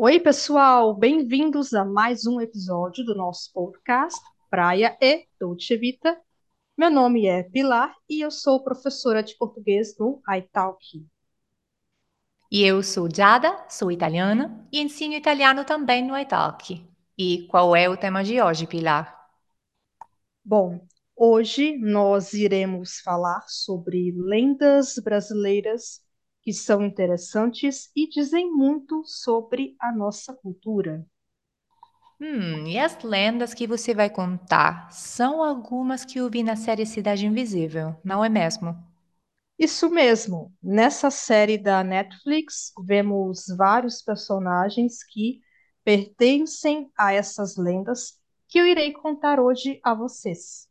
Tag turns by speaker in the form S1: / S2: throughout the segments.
S1: Oi, pessoal, bem-vindos a mais um episódio do nosso podcast Praia e Dolce Vita. Meu nome é Pilar e eu sou professora de português no italki.
S2: E eu sou Giada, sou italiana e ensino italiano também no italki. E qual é o tema de hoje, Pilar?
S1: Bom, hoje nós iremos falar sobre lendas brasileiras que são interessantes e dizem muito sobre a nossa cultura.
S2: Hum, e as lendas que você vai contar são algumas que eu vi na série Cidade Invisível, não é mesmo?
S1: Isso mesmo. Nessa série da Netflix, vemos vários personagens que pertencem a essas lendas que eu irei contar hoje a vocês.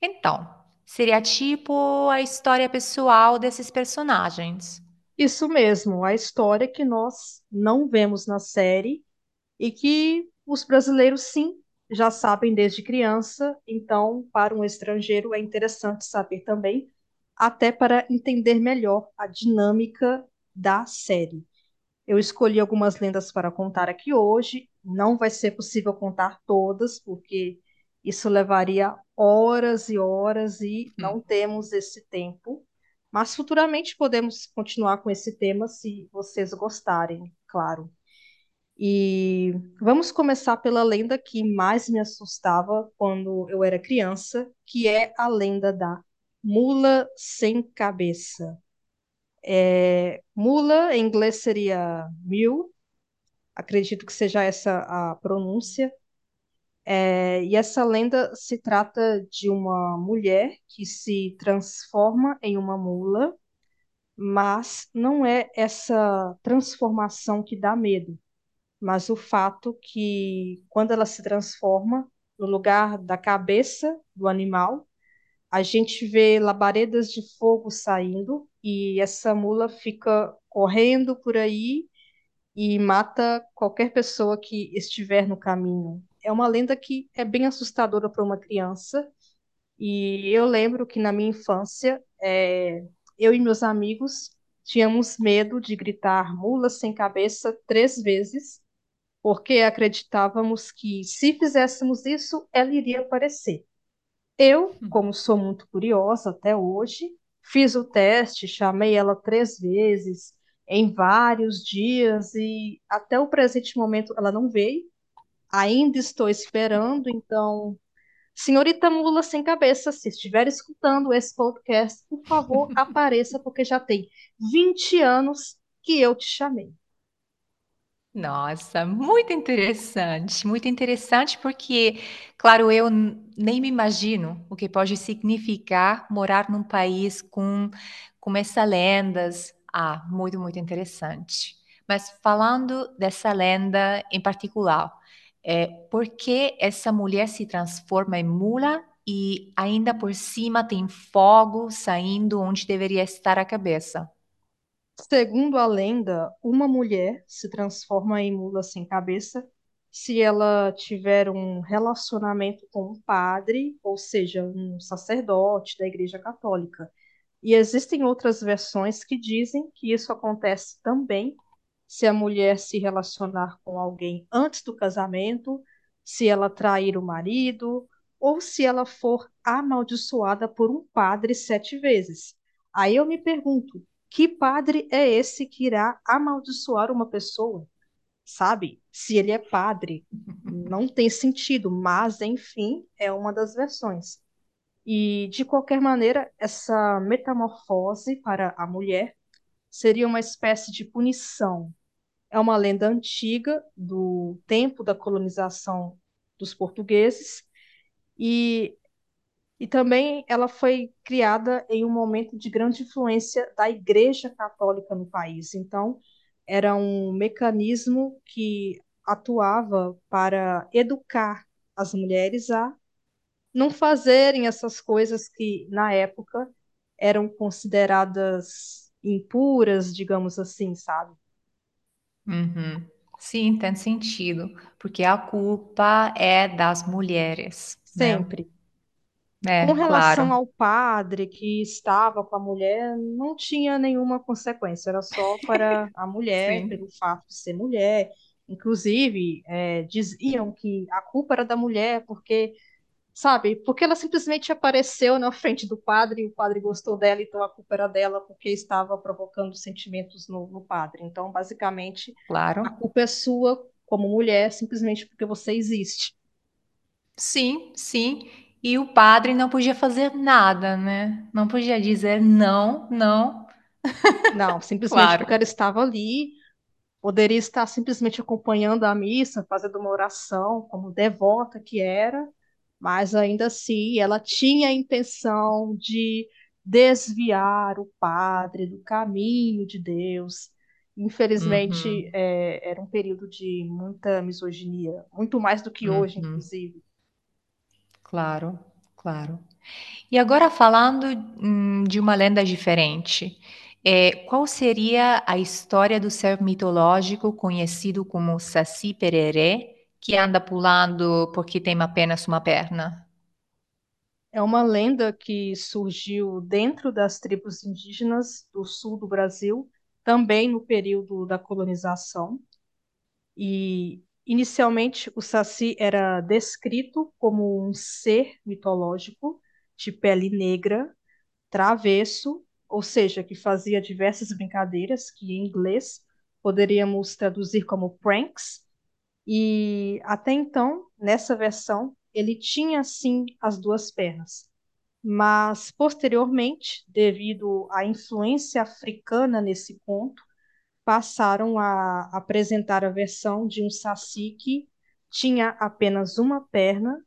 S2: Então, seria tipo a história pessoal desses personagens.
S1: Isso mesmo, a história que nós não vemos na série e que os brasileiros, sim, já sabem desde criança, então, para um estrangeiro é interessante saber também até para entender melhor a dinâmica da série. Eu escolhi algumas lendas para contar aqui hoje. Não vai ser possível contar todas, porque isso levaria horas e horas e não
S2: Hum.
S1: temos esse tempo. Mas futuramente podemos continuar com esse tema se vocês gostarem, claro. E vamos começar pela lenda que mais me assustava quando eu era criança, que é a lenda da mula sem cabeça. É, mula, em inglês seria mule, acredito que seja essa a pronúncia. É, e essa lenda se trata de uma mulher que se transforma em uma mula, mas não é essa transformação que dá medo, mas o fato que quando ela se transforma, no lugar da cabeça do animal, a gente vê labaredas de fogo saindo e essa mula fica correndo por aí e mata qualquer pessoa que estiver no caminho. É uma lenda que é bem assustadora para uma criança. E eu lembro que na minha infância, é, eu e meus amigos tínhamos medo de gritar mula sem cabeça três vezes, porque acreditávamos que se fizéssemos isso, ela iria aparecer. Eu, como sou muito curiosa até hoje, fiz o teste, chamei ela três vezes, em vários dias, e até o presente momento ela não veio. Ainda estou esperando, então, senhorita Mula sem cabeça, se estiver escutando esse podcast, por favor, apareça, porque já tem 20 anos que eu te chamei.
S2: Nossa, muito interessante, muito interessante porque, claro, eu nem me imagino o que pode significar morar num país com, com essas lendas. Ah, muito, muito interessante. Mas falando dessa lenda em particular, é, por que essa mulher se transforma em mula e ainda por cima tem fogo saindo onde deveria estar a cabeça?
S1: Segundo a lenda, uma mulher se transforma em mula sem cabeça se ela tiver um relacionamento com um padre, ou seja, um sacerdote da Igreja Católica. E existem outras versões que dizem que isso acontece também se a mulher se relacionar com alguém antes do casamento, se ela trair o marido, ou se ela for amaldiçoada por um padre sete vezes. Aí eu me pergunto, que padre é esse que irá amaldiçoar uma pessoa? Sabe? Se ele é padre, não tem sentido, mas enfim, é uma das versões. E de qualquer maneira, essa metamorfose para a mulher seria uma espécie de punição. É uma lenda antiga do tempo da colonização dos portugueses e e também ela foi criada em um momento de grande influência da Igreja Católica no país. Então, era um mecanismo que atuava para educar as mulheres a não fazerem essas coisas que, na época, eram consideradas impuras, digamos assim, sabe?
S2: Uhum. Sim, tem sentido, porque a culpa é das mulheres, né?
S1: Sempre. Com
S2: É,
S1: relação
S2: claro.
S1: ao padre que estava com a mulher, não tinha nenhuma consequência, era só para a mulher,
S2: Sim,
S1: pelo fato de ser mulher. Inclusive, eh, diziam que a culpa era da mulher, porque, sabe, porque ela simplesmente apareceu na frente do padre e o padre gostou dela, então a culpa era dela, porque estava provocando sentimentos no, no padre. Então, basicamente, a
S2: claro.
S1: culpa é sua como mulher, simplesmente porque você existe.
S2: Sim, sim. E o padre não podia fazer nada, né? Não podia dizer não, não.
S1: Não, simplesmente
S2: Claro.
S1: porque ela estava ali Poderia estar simplesmente acompanhando a missa, fazendo uma oração, como devota que era, mas ainda assim ela tinha a intenção de desviar o padre do caminho de Deus. Infelizmente,
S2: Uhum,
S1: é, era um período de muita misoginia, muito mais do que hoje,
S2: uhum.
S1: inclusive.
S2: Claro, claro. E agora falando, hum, de uma lenda diferente, eh, qual seria a história do ser mitológico conhecido como Saci-Pererê, que anda pulando porque tem apenas uma perna?
S1: É uma lenda que surgiu dentro das tribos indígenas do sul do Brasil, também no período da colonização. E inicialmente o Saci era descrito como um ser mitológico de pele negra, travesso, ou seja, que fazia diversas brincadeiras, que em inglês poderíamos traduzir como pranks. E até então, nessa versão, ele tinha sim as duas pernas. Mas posteriormente, devido à influência africana nesse conto, passaram a apresentar a versão de um saci que tinha apenas uma perna,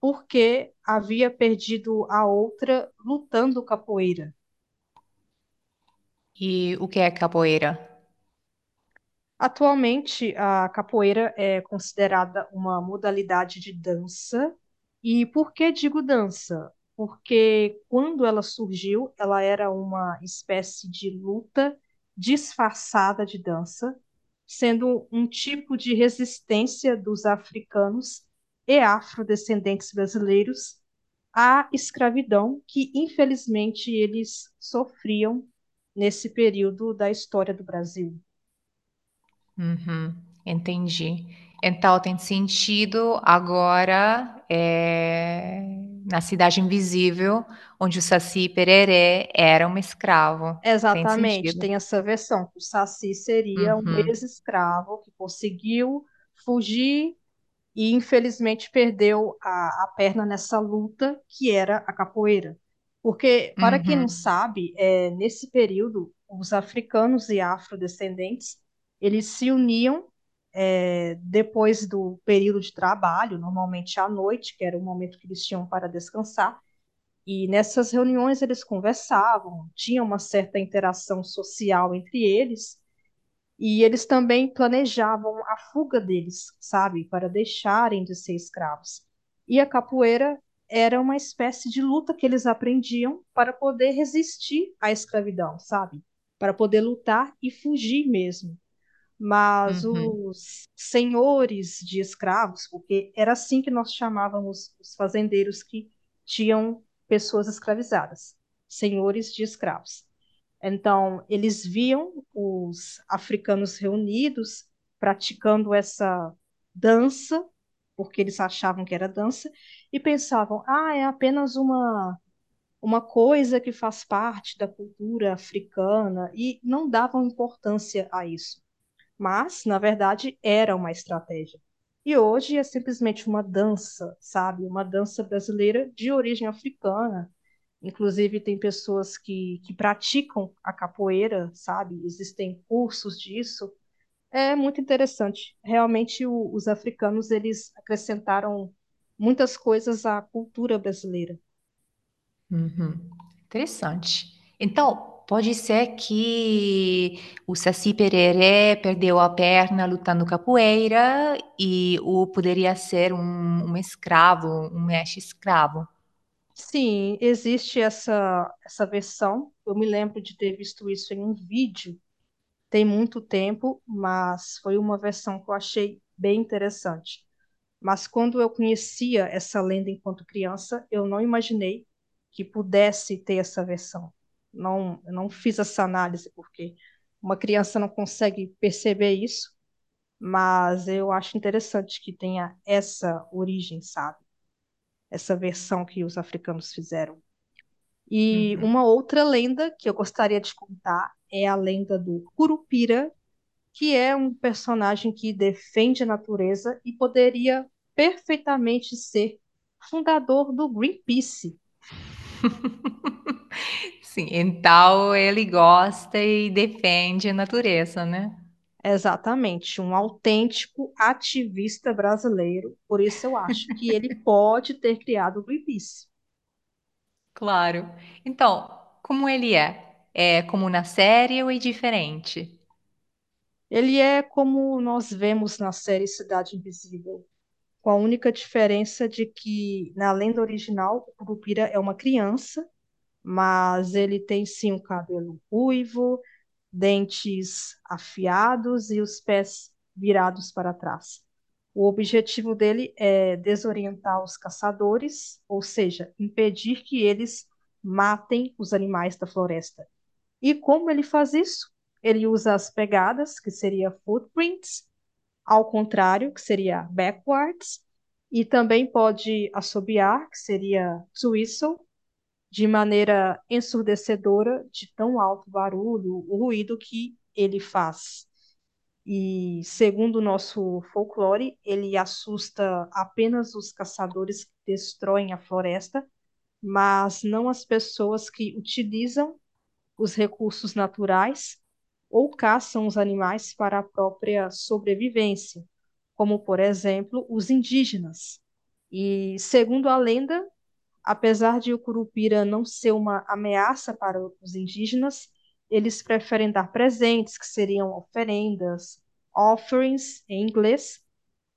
S1: porque havia perdido a outra lutando capoeira.
S2: E o que é capoeira?
S1: Atualmente, a capoeira é considerada uma modalidade de dança. E por que digo dança? Porque quando ela surgiu, ela era uma espécie de luta disfarçada de dança, sendo um tipo de resistência dos africanos e afrodescendentes brasileiros à escravidão que, infelizmente, eles sofriam nesse período da história do Brasil.
S2: Uhum, entendi. Então tem sentido agora, eh, na Cidade Invisível, onde o Saci-Pererê era um escravo. Tem
S1: Exatamente,
S2: sentido.
S1: tem essa versão, o Saci seria um
S2: Uhum,
S1: ex-escravo que conseguiu fugir e infelizmente perdeu a, a perna nessa luta que era a capoeira. Porque, para quem não
S2: uhum,
S1: sabe, é, nesse período, os africanos e afrodescendentes, eles se uniam é, depois do período de trabalho, normalmente à noite, que era o momento que eles tinham para descansar, e nessas reuniões eles conversavam, tinha uma certa interação social entre eles, e eles também planejavam a fuga deles, sabe, para deixarem de ser escravos. E a capoeira era uma espécie de luta que eles aprendiam para poder resistir à escravidão, sabe? Para poder lutar e fugir mesmo. Mas
S2: uhum,
S1: os senhores de escravos, porque era assim que nós chamávamos os fazendeiros que tinham pessoas escravizadas, senhores de escravos. Então, eles viam os africanos reunidos praticando essa dança, porque eles achavam que era dança, e pensavam: ah, é apenas uma, uma coisa que faz parte da cultura africana, e não davam importância a isso. Mas, na verdade, era uma estratégia. E hoje é simplesmente uma dança, sabe? Uma dança brasileira de origem africana Inclusive, tem pessoas que, que praticam a capoeira, sabe? Existem cursos disso. É muito interessante. Realmente, o- os africanos, eles acrescentaram muitas coisas à cultura brasileira.
S2: uhum. Interessante. Então, pode ser que o Saci-Pererê perdeu a perna lutando capoeira e o poderia ser um um escravo, um mestre escravo.
S1: Sim, existe essa, essa versão. Eu me lembro de ter visto isso em um vídeo, tem muito tempo, mas foi uma versão que eu achei bem interessante. Mas quando eu conhecia essa lenda enquanto criança, eu não imaginei que pudesse ter essa versão. Não, eu não fiz essa análise porque uma criança não consegue perceber isso, mas eu acho interessante que tenha essa origem, sabe? Essa versão que os africanos fizeram. E
S2: Uhum.
S1: uma outra lenda que eu gostaria de contar é a lenda do Curupira, que é um personagem que defende a natureza e poderia perfeitamente ser fundador do Greenpeace.
S2: Sim, então ele gosta e defende a natureza, né?
S1: Exatamente, um autêntico ativista brasileiro, por isso eu acho que ele pode ter criado o Greenpeace.
S2: Claro. Então, como ele é? É como na série ou é diferente?
S1: Ele é como nós vemos na série Cidade Invisível, com a única diferença de que na lenda original o Curupira é uma criança, mas ele tem sim o cabelo ruivo, dentes afiados e os pés virados para trás. O objetivo dele é desorientar os caçadores, ou seja, impedir que eles matem os animais da floresta. E como ele faz isso? Ele usa as pegadas, que seria footprints, ao contrário, que seria backwards, e também pode assobiar, que seria to whistle, de maneira ensurdecedora, de tão alto barulho, o ruído que ele faz. E segundo o nosso folclore, ele assusta apenas os caçadores que destroem a floresta, mas não as pessoas que utilizam os recursos naturais ou caçam os animais para a própria sobrevivência, como, por exemplo, os indígenas. E, segundo a lenda, apesar de o curupira não ser uma ameaça para os indígenas, eles preferem dar presentes, que seriam oferendas, offerings em inglês,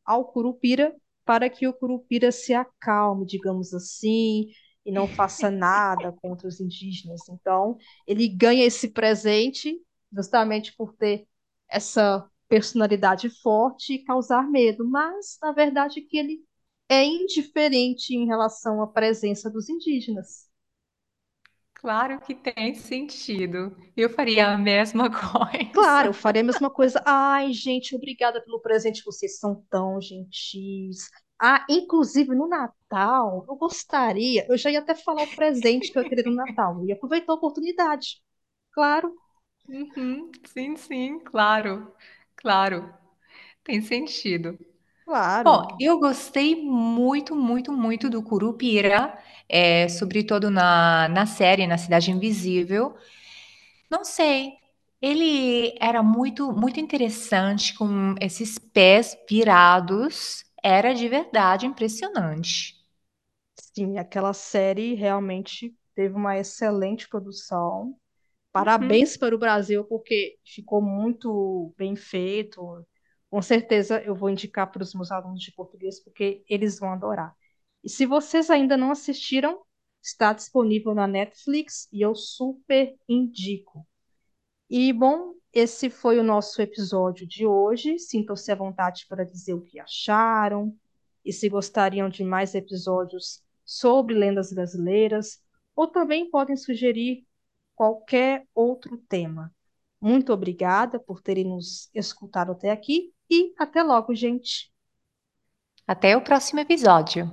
S1: ao curupira, para que o curupira se acalme, digamos assim, e não faça nada contra os indígenas. Então, ele ganha esse presente justamente por ter essa personalidade forte e causar medo, mas na verdade que ele é indiferente em relação à presença dos indígenas.
S2: Claro que tem sentido. Eu faria a mesma
S1: Claro, eu
S2: coisa.
S1: faria a mesma coisa. Ai, gente, obrigada pelo presente, vocês são tão gentis. Ah, inclusive no Natal, eu gostaria, eu já ia até falar o presente que eu queria no Natal, eu ia aproveitar a oportunidade. Claro,
S2: Uhum, sim, sim, claro, claro, tem sentido. Bom,
S1: claro.
S2: eu gostei muito, muito, muito do Curupira, é, sobretudo na, na série, na Cidade Invisível. Não sei, ele era muito, muito interessante com esses pés virados, era de verdade impressionante.
S1: Sim, aquela série realmente teve uma excelente produção.
S2: Uhum.
S1: Parabéns para o Brasil, porque ficou muito bem feito. Com certeza eu vou indicar para os meus alunos de português, porque eles vão adorar. E se vocês ainda não assistiram, está disponível na Netflix e eu super indico. E, bom, esse foi o nosso episódio de hoje. Sintam-se à vontade para dizer o que acharam e se gostariam de mais episódios sobre lendas brasileiras, ou também podem sugerir qualquer outro tema. Muito obrigada por terem nos escutado até aqui e até logo, gente.
S2: Até o próximo episódio.